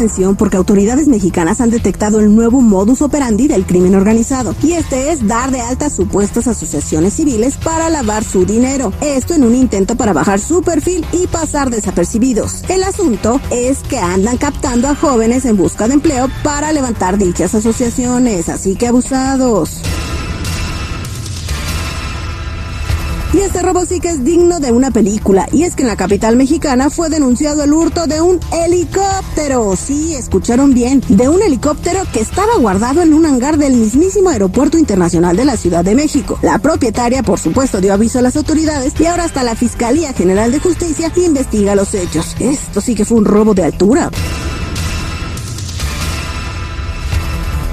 atención porque autoridades mexicanas han detectado el nuevo modus operandi del crimen organizado y este es dar de alta supuestas asociaciones civiles para lavar su dinero. Esto en un intento para bajar su perfil y pasar desapercibidos. El asunto es que andan captando a jóvenes en busca de empleo para levantar dichas asociaciones, así que abusados. Y este robo sí que es digno de una película. Y es que en la capital mexicana fue denunciado el hurto de un helicóptero. Sí, escucharon bien. De un helicóptero que estaba guardado en un hangar del mismísimo Aeropuerto Internacional de la Ciudad de México. La propietaria, por supuesto, dio aviso a las autoridades y ahora hasta la Fiscalía General de Justicia investiga los hechos. Esto sí que fue un robo de altura.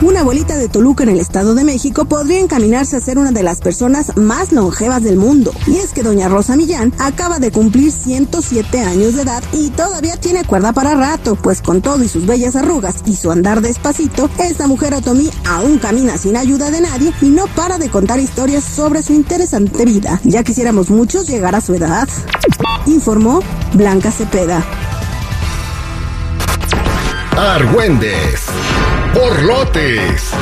Una abuelita de Toluca en el Estado de México podría encaminarse a ser una de las personas más longevas del mundo. Y es que doña Rosa Millán acaba de cumplir 107 años de edad y todavía tiene cuerda para rato, pues con todo y sus bellas arrugas y su andar despacito, esta mujer otomí aún camina sin ayuda de nadie y no para de contar historias sobre su interesante vida. Ya quisiéramos muchos llegar a su edad. Informó Blanca Cepeda. Argüendes, borlotes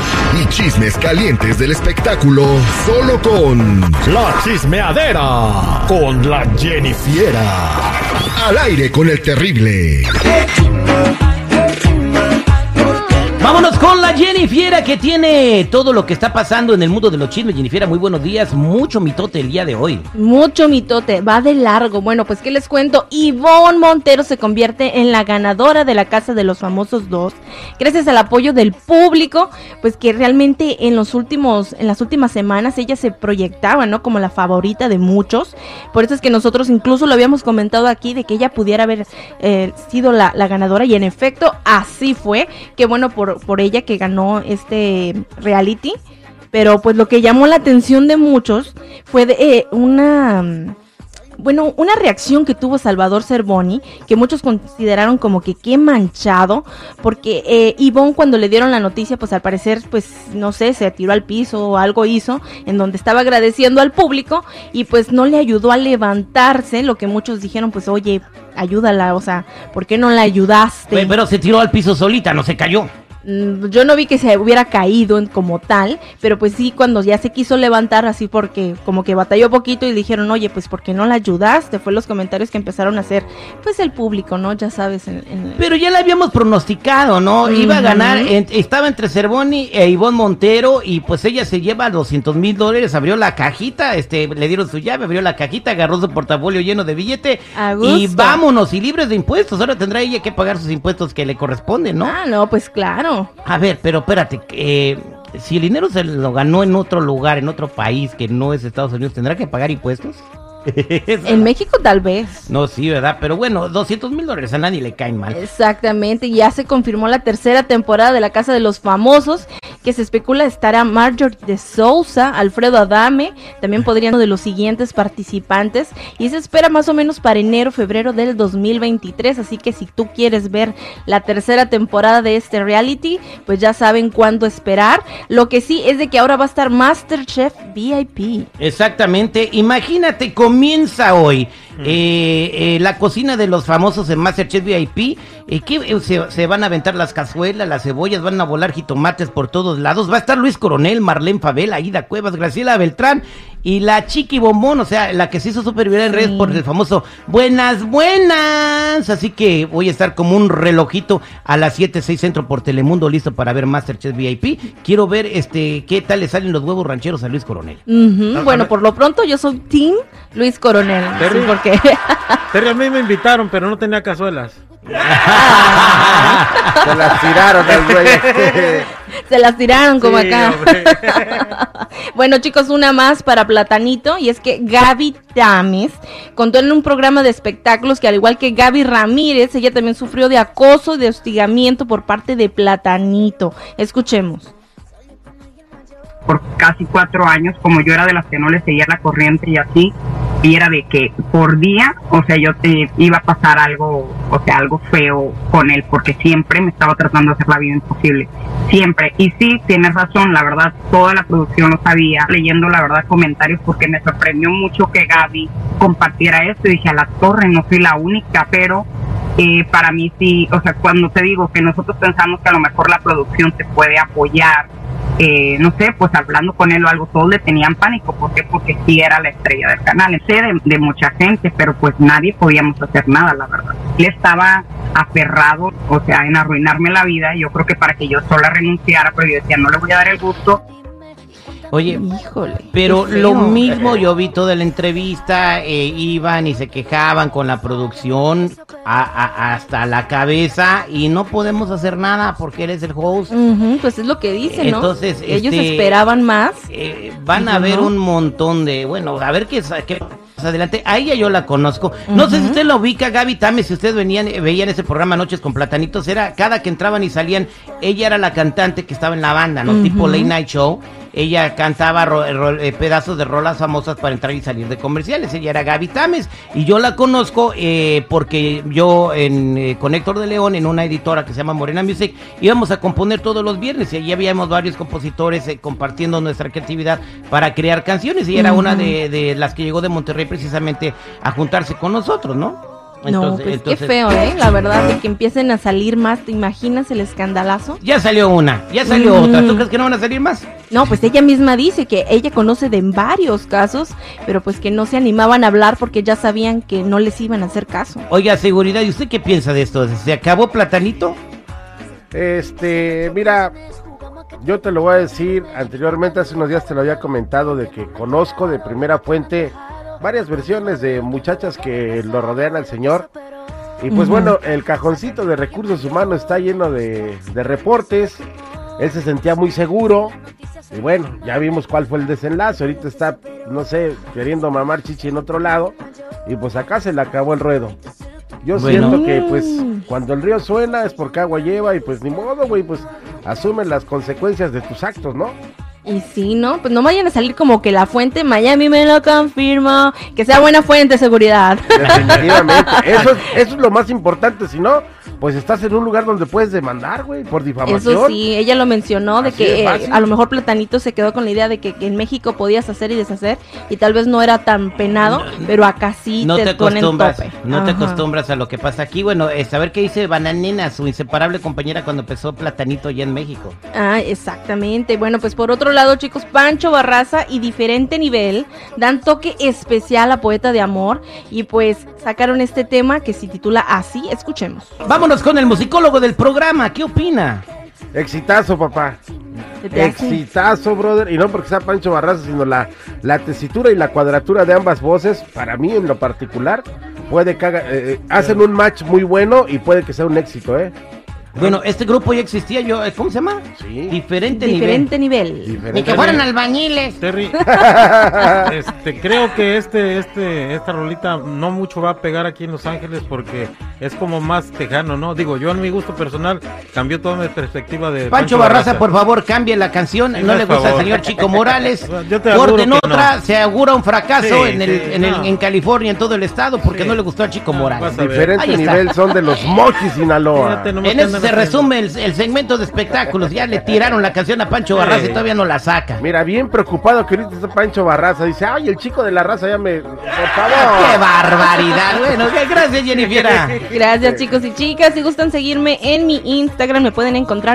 y chismes calientes del espectáculo solo con La chismeadera con la Jennifiera. Al aire con el terrible. Vámonos con la Jennifiera que tiene todo lo que está pasando en el mundo de los chismes. Jennifiera, muy buenos días. Mucho mitote el día de hoy. Mucho mitote, va de largo. Bueno, pues qué les cuento. Ivonne Montero se convierte en la ganadora de la Casa de los Famosos 2, gracias al apoyo del público, pues que realmente en los últimos, en las últimas semanas ella se proyectaba, ¿no? Como la favorita de muchos. Por eso es que nosotros incluso lo habíamos comentado aquí de que ella pudiera haber eh, sido la, la ganadora y en efecto así fue. Que bueno por, por ella que ganó este reality. Pero pues lo que llamó la atención de muchos fue de, eh, una mm, bueno, una reacción que tuvo Salvador Cervoni, que muchos consideraron como que qué manchado, porque eh, Ivonne cuando le dieron la noticia, pues al parecer, pues no sé, se tiró al piso o algo hizo, en donde estaba agradeciendo al público y pues no le ayudó a levantarse, lo que muchos dijeron, pues oye, ayúdala, o sea, ¿por qué no la ayudaste? Pero se tiró al piso solita, no se cayó. Mm, yo no vi que se hubiera caído en- como tal, pero pues sí cuando ya se quiso levantar así porque como que batalló poquito y dijeron, oye, pues ¿por qué no la ayudaste? Fue los comentarios que empezaron a hacer pues el público, ¿no? Ya sabes, en, en- Pero ya la habíamos pronosticado, ¿no? Iba a ganar, en- estaba entre Cervoni e Ivonne Montero y pues ella se lleva 200 mil dólares, abrió la cajita, este, le dieron su llave, abrió la cajita, agarró su portafolio lleno de billete y vámonos, y libres de impuestos, ahora tendrá ella que pagar sus impuestos que le corresponden, ¿no? Ah, no, pues claro. A ver, pero espérate, eh, si el dinero se lo ganó en otro lugar, en otro país que no es Estados Unidos, ¿tendrá que pagar impuestos? En México tal vez. No, sí, ¿verdad? Pero bueno, 200 mil dólares a nadie le caen mal. Exactamente, ya se confirmó la tercera temporada de La Casa de los Famosos, que se especula estará Marjorie de Sousa, Alfredo Adame, también podrían uno de los siguientes participantes, y se espera más o menos para enero, febrero del 2023, así que si tú quieres ver la tercera temporada de este reality, pues ya saben cuándo esperar. Lo que sí es de que ahora va a estar Masterchef VIP. Exactamente, imagínate, comienza hoy eh, eh, la cocina de los famosos en Masterchef VIP. eh, que eh, se, se van a aventar las cazuelas, las cebollas, van a volar jitomates por todos lados. Va a estar Luis Coronel, Marlene Favela, Aida Cuevas, Graciela Beltrán y la Chiqui Bombón, o sea, la que se hizo súper viral en redes por el famoso Buenas, buenas. Así que voy a estar como un relojito a las 7, 6 centro por Telemundo, listo para ver Masterchef VIP. Quiero ver este qué tal le salen los huevos rancheros a Luis Coronel. Bueno, por lo pronto yo soy Team Luis Coronel. Terry. Sí, porque Terry, a mí me invitaron, pero no tenía cazuelas. Se las tiraron al güey. se las tiraron como Sí, acá. bueno, chicos, una más para Platanito. Y es que Gaby Tamis contó en un programa de espectáculos que, al igual que Gaby Ramírez, ella también sufrió de acoso y de hostigamiento por parte de Platanito. Escuchemos. por casi cuatro años, como yo era de las que no le seguía la corriente y así, y era de que por día, o sea, yo te iba a pasar algo, o sea, algo feo con él, porque siempre me estaba tratando de hacer la vida imposible, siempre. Y sí, tienes razón, la verdad, toda la producción lo sabía, leyendo la verdad comentarios, porque me sorprendió mucho que Gaby compartiera esto, y dije, a la torre, no soy la única, pero eh, para mí sí, o sea, cuando te digo que nosotros pensamos que a lo mejor la producción te puede apoyar, eh, no sé, pues hablando con él o algo, todos le tenían pánico. ¿Por qué? Porque sí era la estrella del canal. Sé de, de mucha gente, pero pues nadie podíamos hacer nada, la verdad. Él estaba aferrado, o sea, en arruinarme la vida. Yo creo que para que yo sola renunciara, pero yo decía, no le voy a dar el gusto. Oye, Híjole. pero lo mismo yo vi toda la entrevista, eh, iban y se quejaban con la producción a- a- hasta la cabeza y no podemos hacer nada porque eres el host. Ujú, pues es lo que dicen, ¿no? Entonces, Ellos este, esperaban más. Eh, van a haber un montón de, bueno, a ver qué, qué pasa adelante. A ella yo la conozco. No sé si usted la ubica, Gaby Tames, si ustedes venían, veían ese programa Noches con Platanitos, era cada que entraban y salían, ella era la cantante que estaba en la banda, ¿no? Tipo Late Night Show. Ella cantaba ro- ro- eh, pedazos de rolas famosas para entrar y salir de comerciales. Ella era Gaby Tames. Y yo la conozco eh, porque yo en, eh, con Héctor de León, en una editora que se llama Morena Music, íbamos a componer todos los viernes. Y allí habíamos varios compositores eh, compartiendo nuestra creatividad para crear canciones. Y era una de, de las que llegó de Monterrey precisamente a juntarse con nosotros, ¿no? No, pues qué feo, ¿eh? La verdad, de que empiecen a salir más. ¿Te imaginas el escandalazo? Ya salió una, ya salió Mm. otra. ¿Tú crees que no van a salir más? No, pues ella misma dice que ella conoce de varios casos, pero pues que no se animaban a hablar porque ya sabían que no les iban a hacer caso. Oiga, seguridad, ¿y usted qué piensa de esto? ¿Se acabó Platanito? Este, mira, yo te lo voy a decir, anteriormente hace unos días te lo había comentado de que conozco de primera fuente varias versiones de muchachas que lo rodean al señor. Y pues bueno, el cajoncito de recursos humanos está lleno de, de reportes. Él se sentía muy seguro. Y bueno, ya vimos cuál fue el desenlace. Ahorita está, no sé, queriendo mamar chichi en otro lado. Y pues acá se le acabó el ruedo. Yo Bueno. siento que pues Mm. cuando el río suena es porque agua lleva y pues ni modo, güey, pues asume las consecuencias de tus actos, ¿no? Y sí, ¿no? Pues no vayan a salir como que la fuente Miami me lo confirma. Que sea buena fuente, seguridad. Definitivamente. Eso es, eso es lo más importante, si no, pues estás en un lugar donde puedes demandar, güey, por difamación. Eso sí, ella lo mencionó, de Así que de eh, a lo mejor Platanito se quedó con la idea de que, que en México podías hacer y deshacer y tal vez no era tan penado, pero acá sí no te, te, ponen acostumbras, tope. no te acostumbras a lo que pasa aquí. Bueno, eh, saber qué dice Bananena, su inseparable compañera cuando empezó Platanito allá en México. Ah, exactamente. Bueno, pues por otro lado, chicos, Pancho Barraza y diferente nivel dan toque especial a Poeta de Amor y pues sacaron este tema que se titula así. Escuchemos. Vámonos con el musicólogo del programa, ¿qué opina? Exitazo, papá. Exitazo, brother. Y no porque sea Pancho Barraza, sino la, la tesitura y la cuadratura de ambas voces, para mí en lo particular, puede que haga- eh, eh, hacen un match muy bueno y puede que sea un éxito, ¿eh? Bueno, este grupo ya existía, yo, eh, ¿cómo se llama? Sí. Diferente, Diferente nivel. nivel. Diferente. Ni que fueran albañiles. Terry, este, creo que este, este, esta rolita no mucho va a pegar aquí en Los Ángeles porque es como más tejano, ¿no? Digo, yo en mi gusto personal cambió toda mi perspectiva de Pancho Barraza, por favor, cambie la canción. Sí, no le gusta al señor Chico Morales. Yo te Corten otra, no. se augura un fracaso Sí, en, el, sí, en, el- no. en California, en todo el estado, porque Sí. no le gustó a Chico Morales. Diferente Ahí está. nivel son de los Mochis, Sinaloa. Fíjate En eso se resume el, el segmento de espectáculos. Ya le tiraron la canción a Pancho Barraza y todavía no la saca. Mira, bien preocupado que ahorita está Pancho Barraza. Dice, ay, el chico de la raza ya me... Por ¡Qué favor. barbaridad! Bueno, gracias, Jennifer. Gracias chicos y chicas. Si gustan seguirme en mi Instagram me pueden encontrar